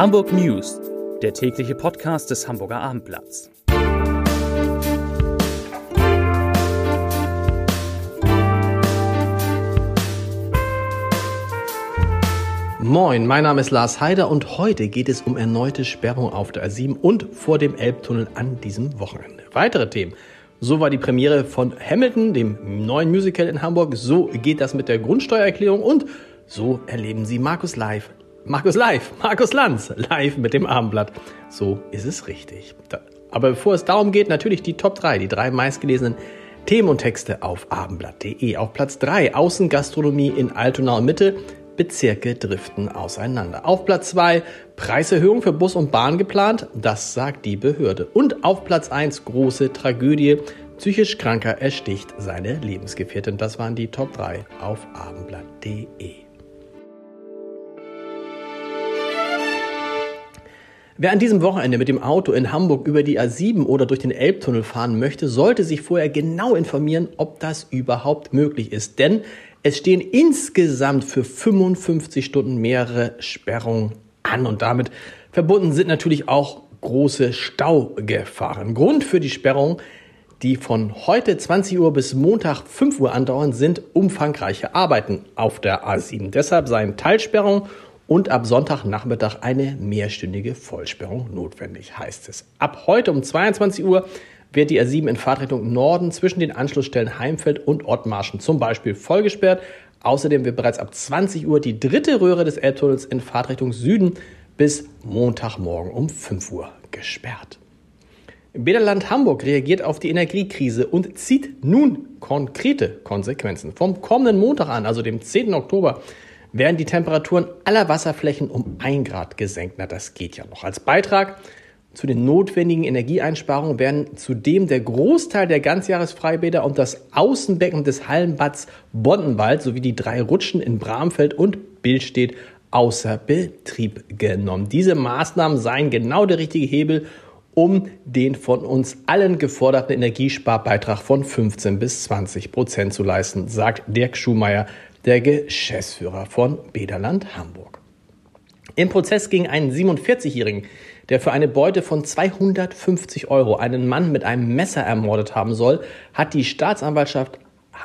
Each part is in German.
Hamburg News, der tägliche Podcast des Hamburger Abendblatts. Moin, mein Name ist Lars Heider und heute geht es um erneute Sperrung auf der A7 und vor dem Elbtunnel an diesem Wochenende. Weitere Themen. So war die Premiere von Hamilton, dem neuen Musical in Hamburg. So geht das mit der Grundsteuererklärung und so erleben Sie Markus live Markus live, Markus Lanz live mit dem Abendblatt. So ist es richtig. Aber bevor es darum geht, natürlich die Top 3, die drei meistgelesenen Themen und Texte auf abendblatt.de. Auf Platz 3 Außengastronomie in Altona und Mitte. Bezirke driften auseinander. Auf Platz 2 Preiserhöhung für Bus und Bahn geplant. Das sagt die Behörde. Und auf Platz 1 große Tragödie. Psychisch Kranker ersticht seine Lebensgefährtin. Das waren die Top 3 auf abendblatt.de. Wer an diesem Wochenende mit dem Auto in Hamburg über die A7 oder durch den Elbtunnel fahren möchte, sollte sich vorher genau informieren, ob das überhaupt möglich ist. Denn es stehen insgesamt für 55 Stunden mehrere Sperrungen an und damit verbunden sind natürlich auch große Staugefahren. Grund für die Sperrung, die von heute 20 Uhr bis Montag 5 Uhr andauern, sind umfangreiche Arbeiten auf der A7. Deshalb seien Teilsperrungen und ab Sonntagnachmittag eine mehrstündige Vollsperrung notwendig, heißt es. Ab heute um 22 Uhr wird die A7 in Fahrtrichtung Norden zwischen den Anschlussstellen Heimfeld und Ottmarschen zum Beispiel vollgesperrt. Außerdem wird bereits ab 20 Uhr die dritte Röhre des Elbtunnels in Fahrtrichtung Süden bis Montagmorgen um 5 Uhr gesperrt. Bäderland Hamburg reagiert auf die Energiekrise und zieht nun konkrete Konsequenzen. Vom kommenden Montag an, also dem 10. Oktober, werden die Temperaturen aller Wasserflächen um ein Grad gesenkt. Na, das geht ja noch. Als Beitrag zu den notwendigen Energieeinsparungen werden zudem der Großteil der Ganzjahresfreibäder und das Außenbecken des Hallenbads Boddenwald sowie die drei Rutschen in Bramfeld und Billstedt außer Betrieb genommen. Diese Maßnahmen seien genau der richtige Hebel, um den von uns allen geforderten Energiesparbeitrag von 15 bis 20 Prozent zu leisten, sagt Dirk Schumayer, der Geschäftsführer von Bederland Hamburg. Im Prozess gegen einen 47-Jährigen, der für eine Beute von 250 Euro einen Mann mit einem Messer ermordet haben soll, hat die Staatsanwaltschaft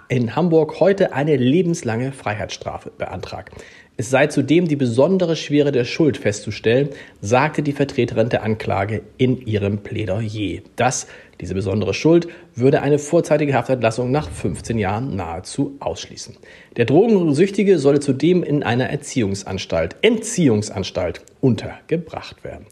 in Hamburg heute eine lebenslange Freiheitsstrafe beantragt. Es sei zudem die besondere Schwere der Schuld festzustellen, sagte die Vertreterin der Anklage in ihrem Plädoyer. Das, diese besondere Schuld, würde eine vorzeitige Haftentlassung nach 15 Jahren nahezu ausschließen. Der Drogensüchtige solle zudem in einer Erziehungsanstalt, Entziehungsanstalt untergebracht werden.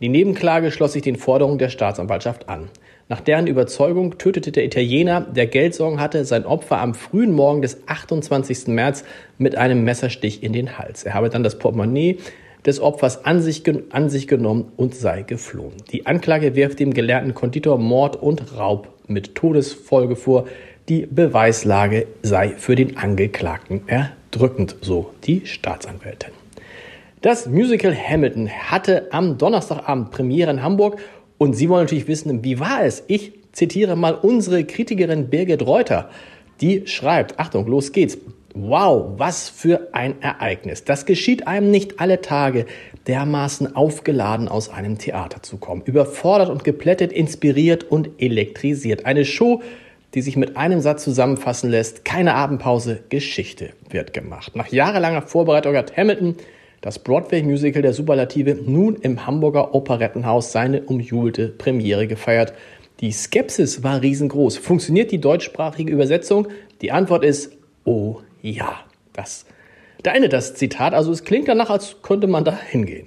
Die Nebenklage schloss sich den Forderungen der Staatsanwaltschaft an. Nach deren Überzeugung tötete der Italiener, der Geldsorgen hatte, sein Opfer am frühen Morgen des 28. März mit einem Messerstich in den Hals. Er habe dann das Portemonnaie des Opfers an sich, an sich genommen und sei geflohen. Die Anklage wirft dem gelernten Konditor Mord und Raub mit Todesfolge vor. Die Beweislage sei für den Angeklagten erdrückend, so die Staatsanwältin. Das Musical Hamilton hatte am Donnerstagabend Premiere in Hamburg und Sie wollen natürlich wissen, wie war es? Ich zitiere mal unsere Kritikerin Birgit Reuter. Die schreibt, Achtung, los geht's. Wow, was für ein Ereignis. Das geschieht einem nicht alle Tage, dermaßen aufgeladen aus einem Theater zu kommen. Überfordert und geplättet, inspiriert und elektrisiert. Eine Show, die sich mit einem Satz zusammenfassen lässt. Keine Abendpause, Geschichte wird gemacht. Nach jahrelanger Vorbereitung hat Hamilton das Broadway-Musical der Superlative nun im Hamburger Operettenhaus seine umjubelte Premiere gefeiert. Die Skepsis war riesengroß. Funktioniert die deutschsprachige Übersetzung? Die Antwort ist, oh ja. Das, da endet das Zitat. Also es klingt danach, als könnte man da hingehen.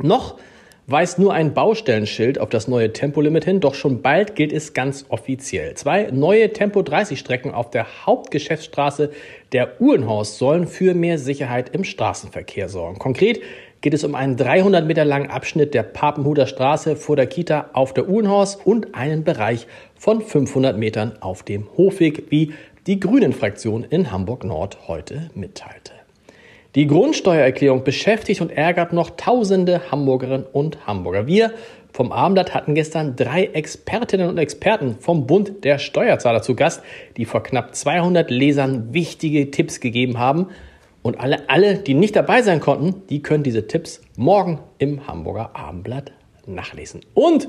Noch weist nur ein Baustellenschild auf das neue Tempolimit hin, doch schon bald gilt es ganz offiziell. Zwei neue Tempo 30 Strecken auf der Hauptgeschäftsstraße der Uhrenhorst sollen für mehr Sicherheit im Straßenverkehr sorgen. Konkret geht es um einen 300 Meter langen Abschnitt der Papenhuder Straße vor der Kita auf der Uhrenhorst und einen Bereich von 500 Metern auf dem Hofweg, wie die Grünen-Fraktion in Hamburg Nord heute mitteilte. Die Grundsteuererklärung beschäftigt und ärgert noch tausende Hamburgerinnen und Hamburger. Wir vom Abendblatt hatten gestern drei Expertinnen und Experten vom Bund der Steuerzahler zu Gast, die vor knapp 200 Lesern wichtige Tipps gegeben haben. Und alle, alle, die nicht dabei sein konnten, die können diese Tipps morgen im Hamburger Abendblatt nachlesen. Und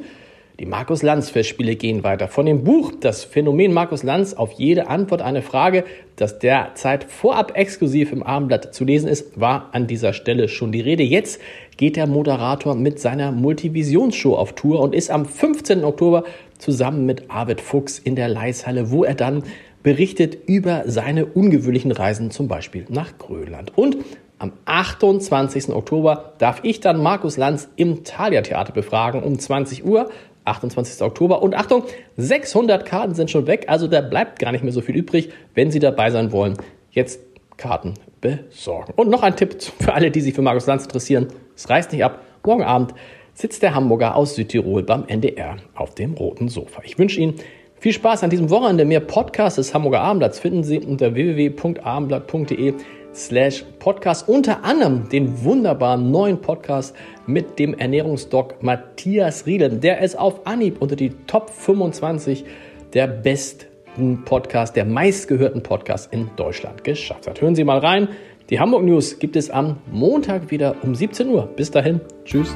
die Markus Lanz Festspiele gehen weiter. Von dem Buch Das Phänomen Markus Lanz auf jede Antwort eine Frage, das derzeit vorab exklusiv im Abendblatt zu lesen ist, war an dieser Stelle schon die Rede. Jetzt geht der Moderator mit seiner Multivisionsshow auf Tour und ist am 15. Oktober zusammen mit Arvid Fuchs in der Leishalle, wo er dann berichtet über seine ungewöhnlichen Reisen, zum Beispiel nach Grönland. Und am 28. Oktober darf ich dann Markus Lanz im Thalia Theater befragen um 20 Uhr. 28. Oktober. Und Achtung, 600 Karten sind schon weg, also da bleibt gar nicht mehr so viel übrig. Wenn Sie dabei sein wollen, jetzt Karten besorgen. Und noch ein Tipp für alle, die sich für Markus Lanz interessieren. Es reißt nicht ab. Morgen Abend sitzt der Hamburger aus Südtirol beim NDR auf dem roten Sofa. Ich wünsche Ihnen viel Spaß an diesem Wochenende. Mehr Podcasts des Hamburger Abendblatts finden Sie unter www.abendblatt.de slash podcast. Unter anderem den wunderbaren neuen Podcast mit dem Ernährungsdoc Matthias Riedel, der es auf Anhieb unter die Top 25 der besten Podcast, der meistgehörten Podcast in Deutschland geschafft hat. Hören Sie mal rein. Die Hamburg News gibt es am Montag wieder um 17 Uhr. Bis dahin. Tschüss.